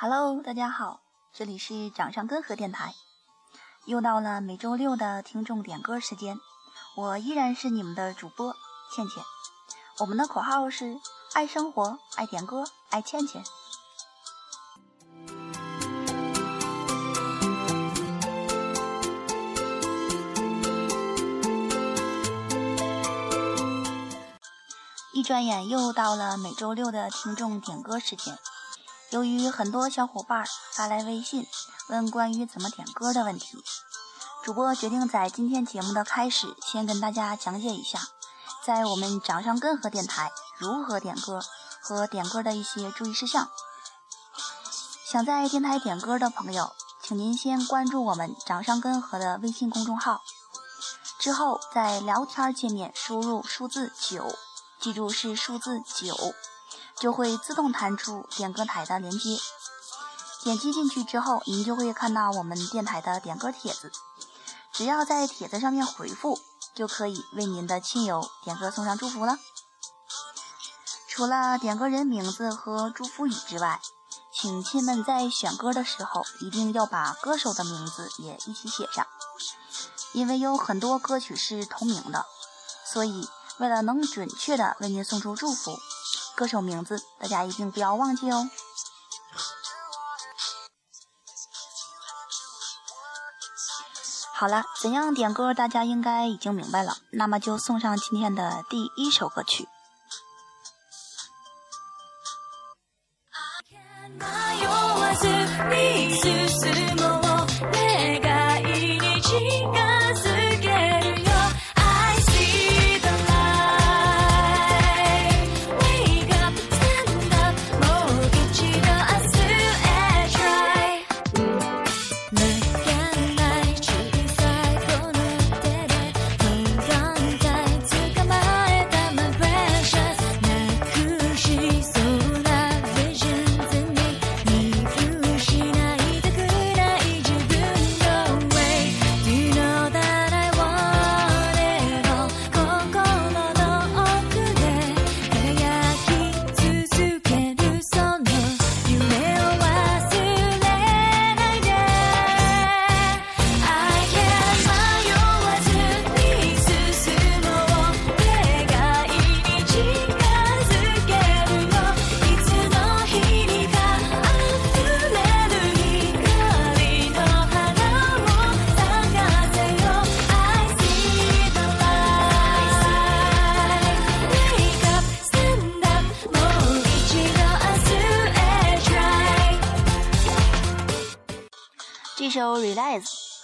Hello，大家好，这里是掌上根河电台，又到了每周六的听众点歌时间，我依然是你们的主播倩倩。我们的口号是：爱生活，爱点歌，爱倩倩。一转眼又到了每周六的听众点歌时间。由于很多小伙伴发来微信问关于怎么点歌的问题，主播决定在今天节目的开始先跟大家讲解一下，在我们掌上根河电台如何点歌和点歌的一些注意事项。想在电台点歌的朋友，请您先关注我们掌上根河的微信公众号，之后在聊天界面输入数字九，记住是数字九。就会自动弹出点歌台的连接，点击进去之后，您就会看到我们电台的点歌帖子。只要在帖子上面回复，就可以为您的亲友点歌送上祝福了。除了点歌人名字和祝福语之外，请亲们在选歌的时候一定要把歌手的名字也一起写上，因为有很多歌曲是同名的，所以为了能准确的为您送出祝福。歌手名字，大家一定不要忘记哦。好了，怎样点歌，大家应该已经明白了。那么就送上今天的第一首歌曲。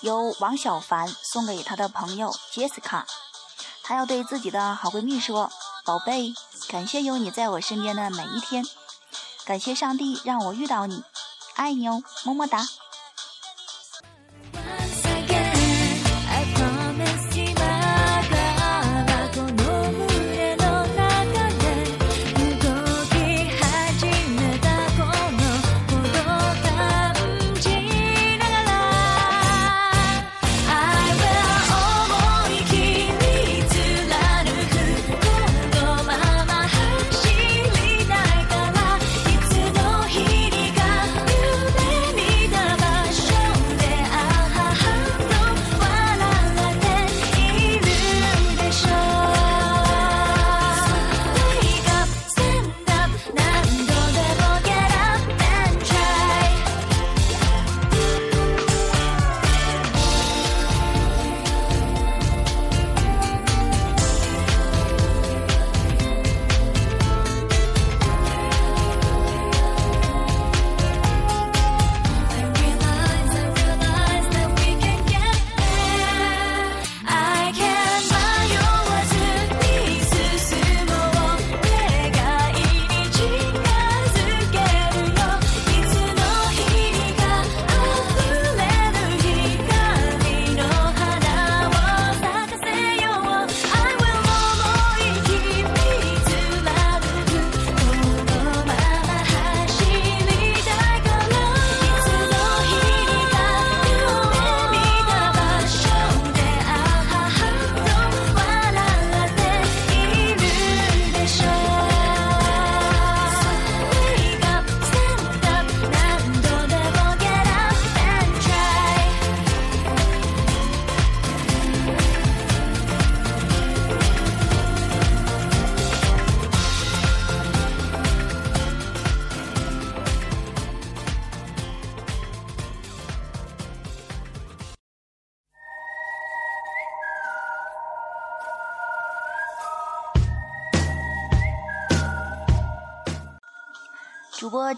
由王小凡送给他的朋友 Jessica，他要对自己的好闺蜜说：“宝贝，感谢有你在我身边的每一天，感谢上帝让我遇到你，爱你哦，么么哒。”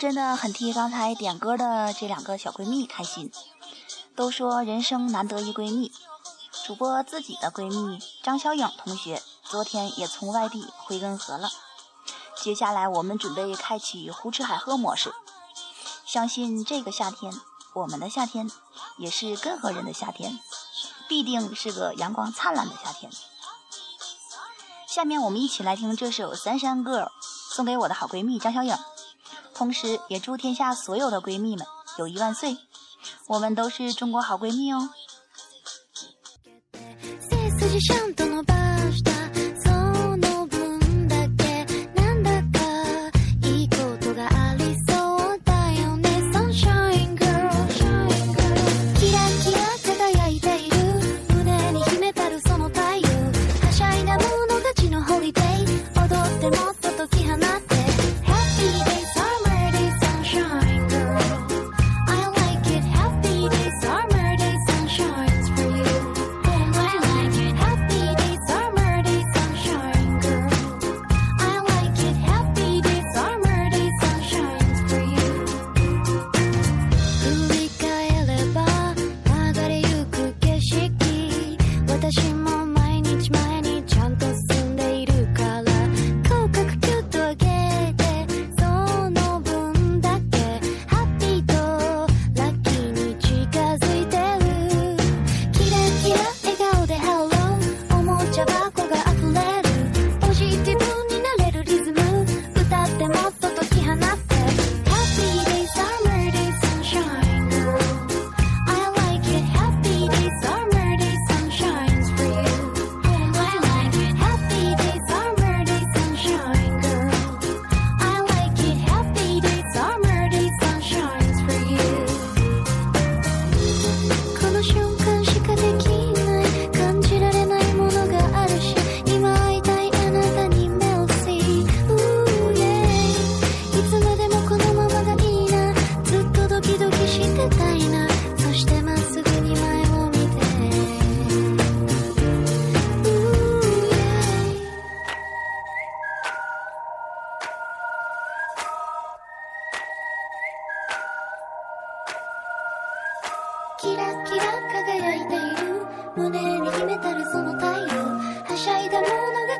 真的很替刚才点歌的这两个小闺蜜开心。都说人生难得一闺蜜，主播自己的闺蜜张小颖同学昨天也从外地回根河了。接下来我们准备开启胡吃海喝模式，相信这个夏天，我们的夏天，也是根河人的夏天，必定是个阳光灿烂的夏天。下面我们一起来听这首《三山 Girl》，送给我的好闺蜜张小颖。同时也祝天下所有的闺蜜们友谊万岁！我们都是中国好闺蜜哦。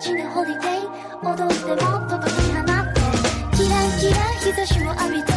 街でホリデー踊ってもっと解き放ってキラキラ日差しを浴びて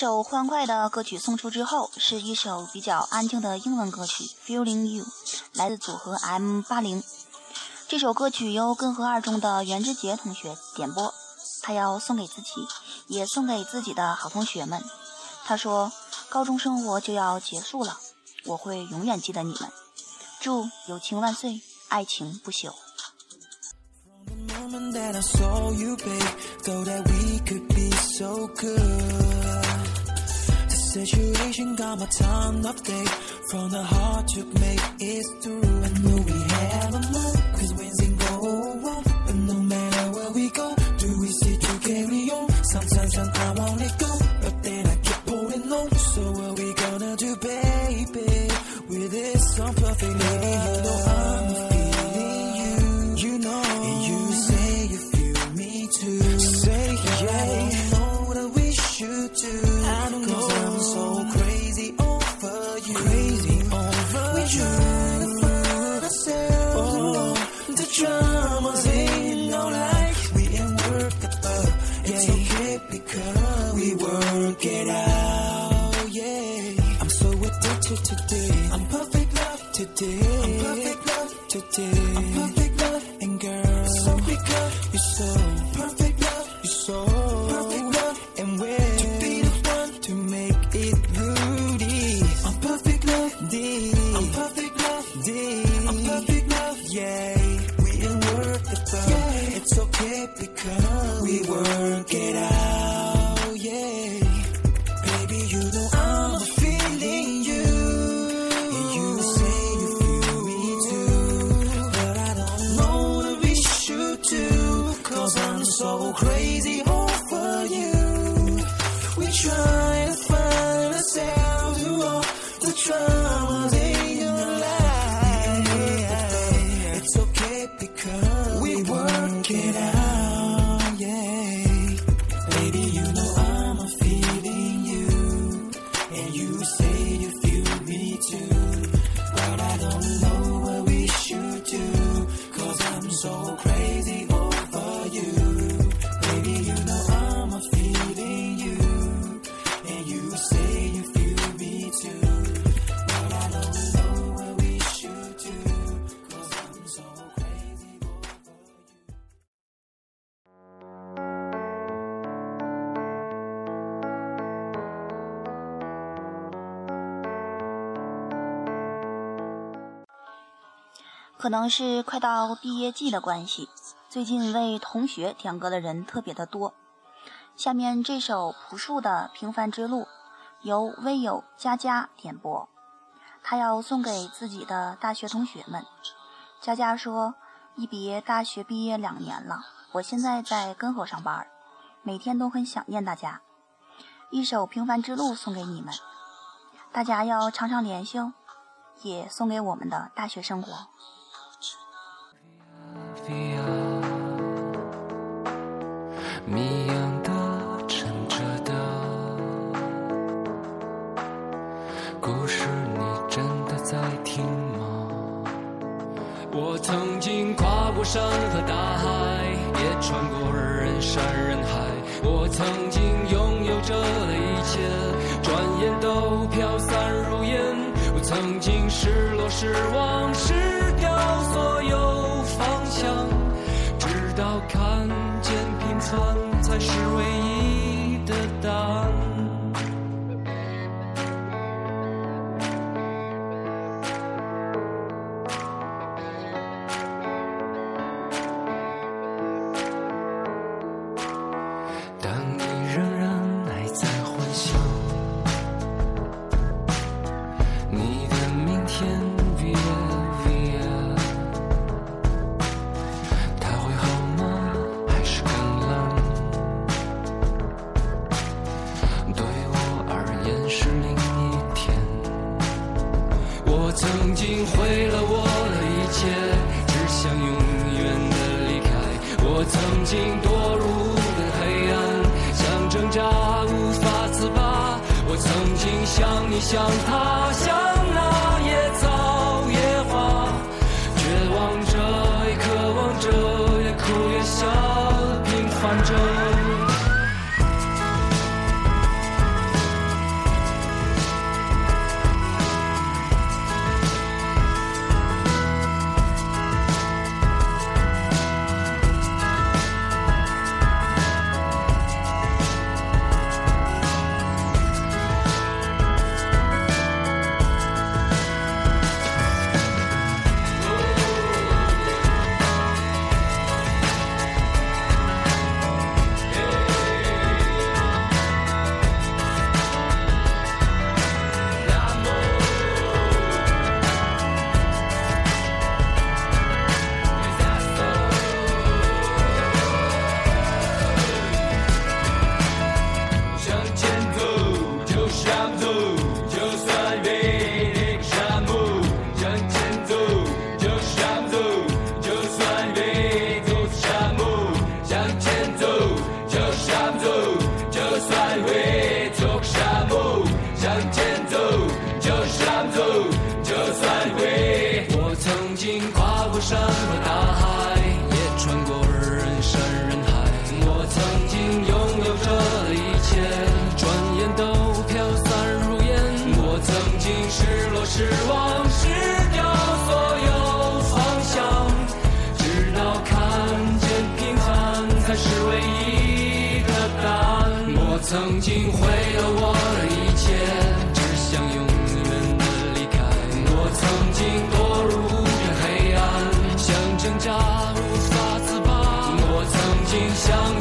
首欢快的歌曲送出之后，是一首比较安静的英文歌曲《Feeling You》，来自组合 M80。这首歌曲由根河二中的袁志杰同学点播，他要送给自己，也送给自己的好同学们。他说：“高中生活就要结束了，我会永远记得你们。祝友情万岁，爱情不朽。” situation got my tongue up update from the heart to make it through. control. 可能是快到毕业季的关系，最近为同学点歌的人特别的多。下面这首朴树的《平凡之路》，由微友佳佳点播，她要送给自己的大学同学们。佳佳说：“一别大学毕业两年了，我现在在根河上班，每天都很想念大家。一首《平凡之路》送给你们，大家要常常联系哦，也送给我们的大学生活。”啊，迷样的、沉着的，故事你真的在听吗？我曾经跨过山和大海，也穿过人山人海。我曾经拥有着一切，转眼都飘散如烟。我曾经失落、失望、失掉所有。直到看见平凡，才是唯一的答案。想。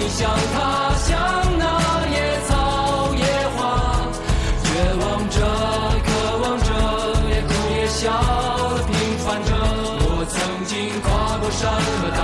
想他，像那野草野花，绝望着，渴望着，也哭也笑平凡着。我曾经跨过山和。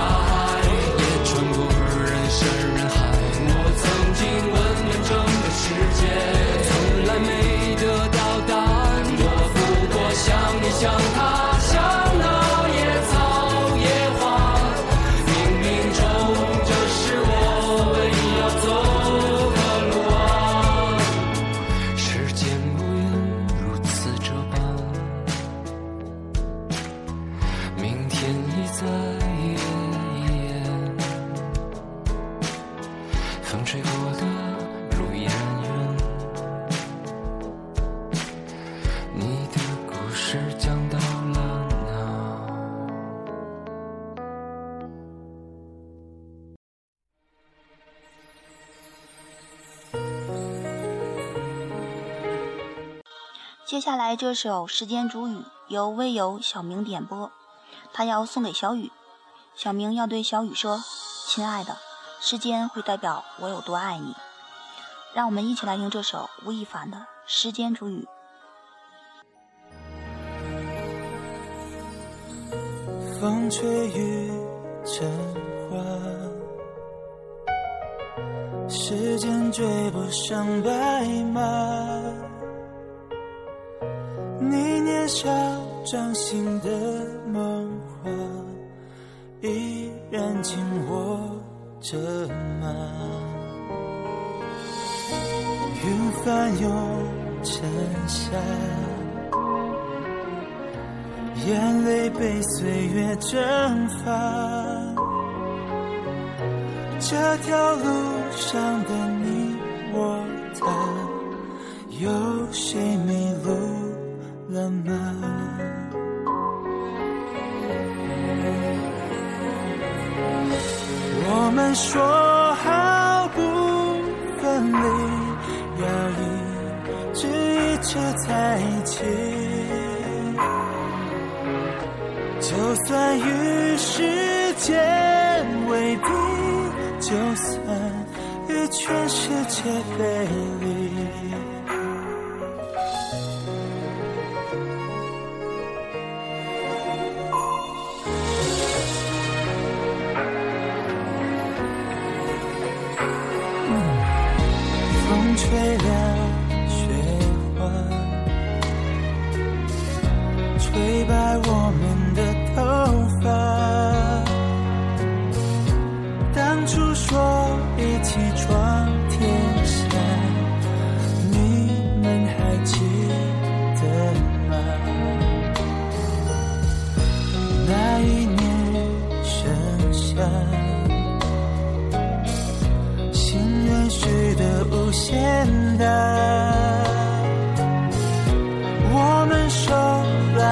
接下来这首《时间煮雨》由微友小明点播，他要送给小雨。小明要对小雨说：“亲爱的，时间会代表我有多爱你。”让我们一起来听这首吴亦凡的《时间煮雨》。风吹雨成花，时间追不上白马。掌掌心的梦话，依然紧握着吗？云翻涌成夏，眼泪被岁月蒸发。这条路上的你我他，有谁迷路？浪漫。我们说好不分离，要一直一直在一起。就算与时间为敌，就算与全世界背离。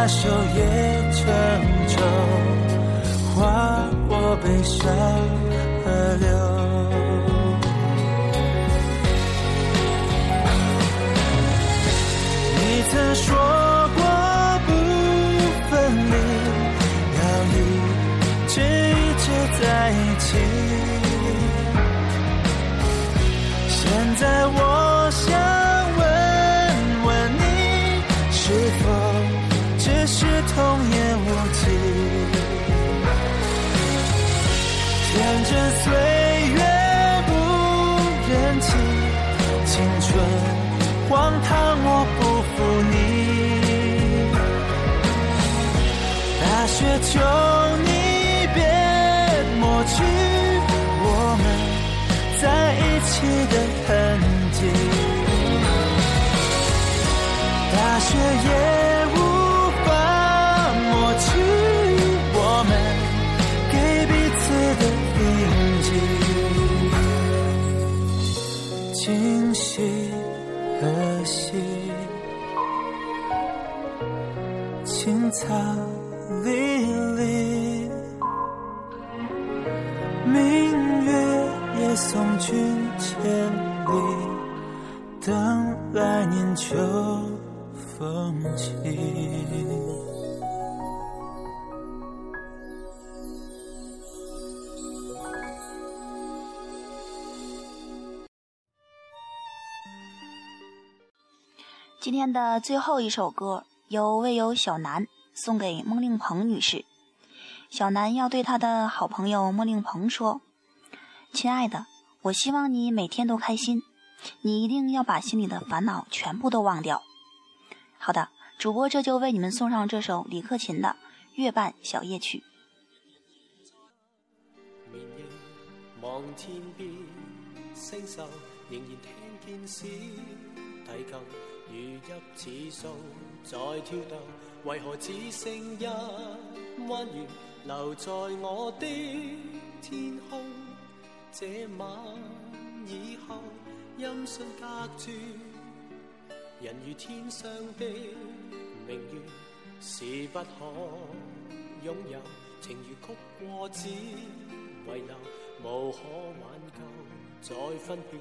把手也成舟，划过悲伤河流。你曾说过不分离，要一直一直在一起。现在。任岁月不认亲，青春荒唐，我不负你。大雪，求你别抹去我们在一起的痕迹。大雪也。今夕何夕，青草。今天的最后一首歌由未有小南送给孟令鹏女士。小南要对他的好朋友孟令鹏说：“亲爱的，我希望你每天都开心，你一定要把心里的烦恼全部都忘掉。”好的，主播这就为你们送上这首李克勤的《月半小夜曲》。如泣似诉在挑逗，为何只剩一弯月留在我的天空？这晚以后音讯隔绝，人如天上的明月是不可拥有，情如曲过只遗留，无可挽救再分别。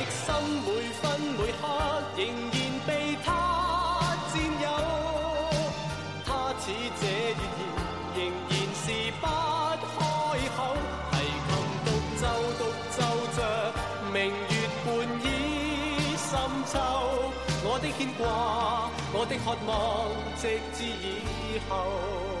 的渴望，直至以后。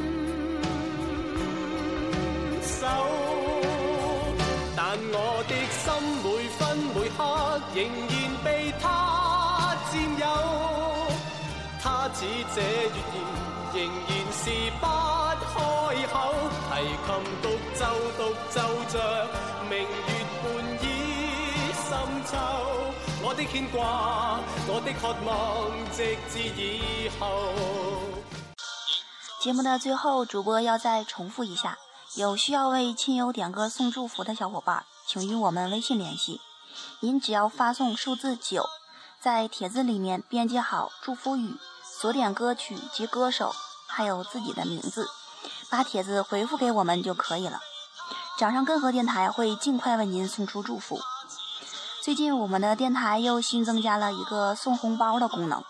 手，但我的心每分每刻仍然被他占有。他似这月言，仍然是不开口。提琴独奏，独奏着明月半倚深秋。我的牵挂，我的渴望，直至以后。节目的最后，主播要再重复一下：有需要为亲友点歌送祝福的小伙伴，请与我们微信联系。您只要发送数字九，在帖子里面编辑好祝福语、所点歌曲及歌手，还有自己的名字，把帖子回复给我们就可以了。掌上根河电台会尽快为您送出祝福。最近我们的电台又新增加了一个送红包的功能，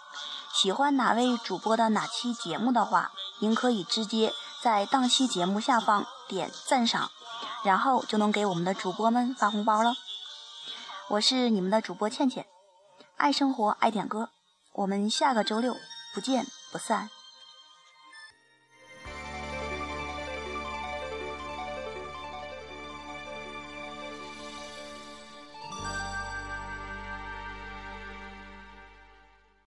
喜欢哪位主播的哪期节目的话，您可以直接。在档期节目下方点赞赏，然后就能给我们的主播们发红包了。我是你们的主播倩倩，爱生活，爱点歌。我们下个周六不见不散。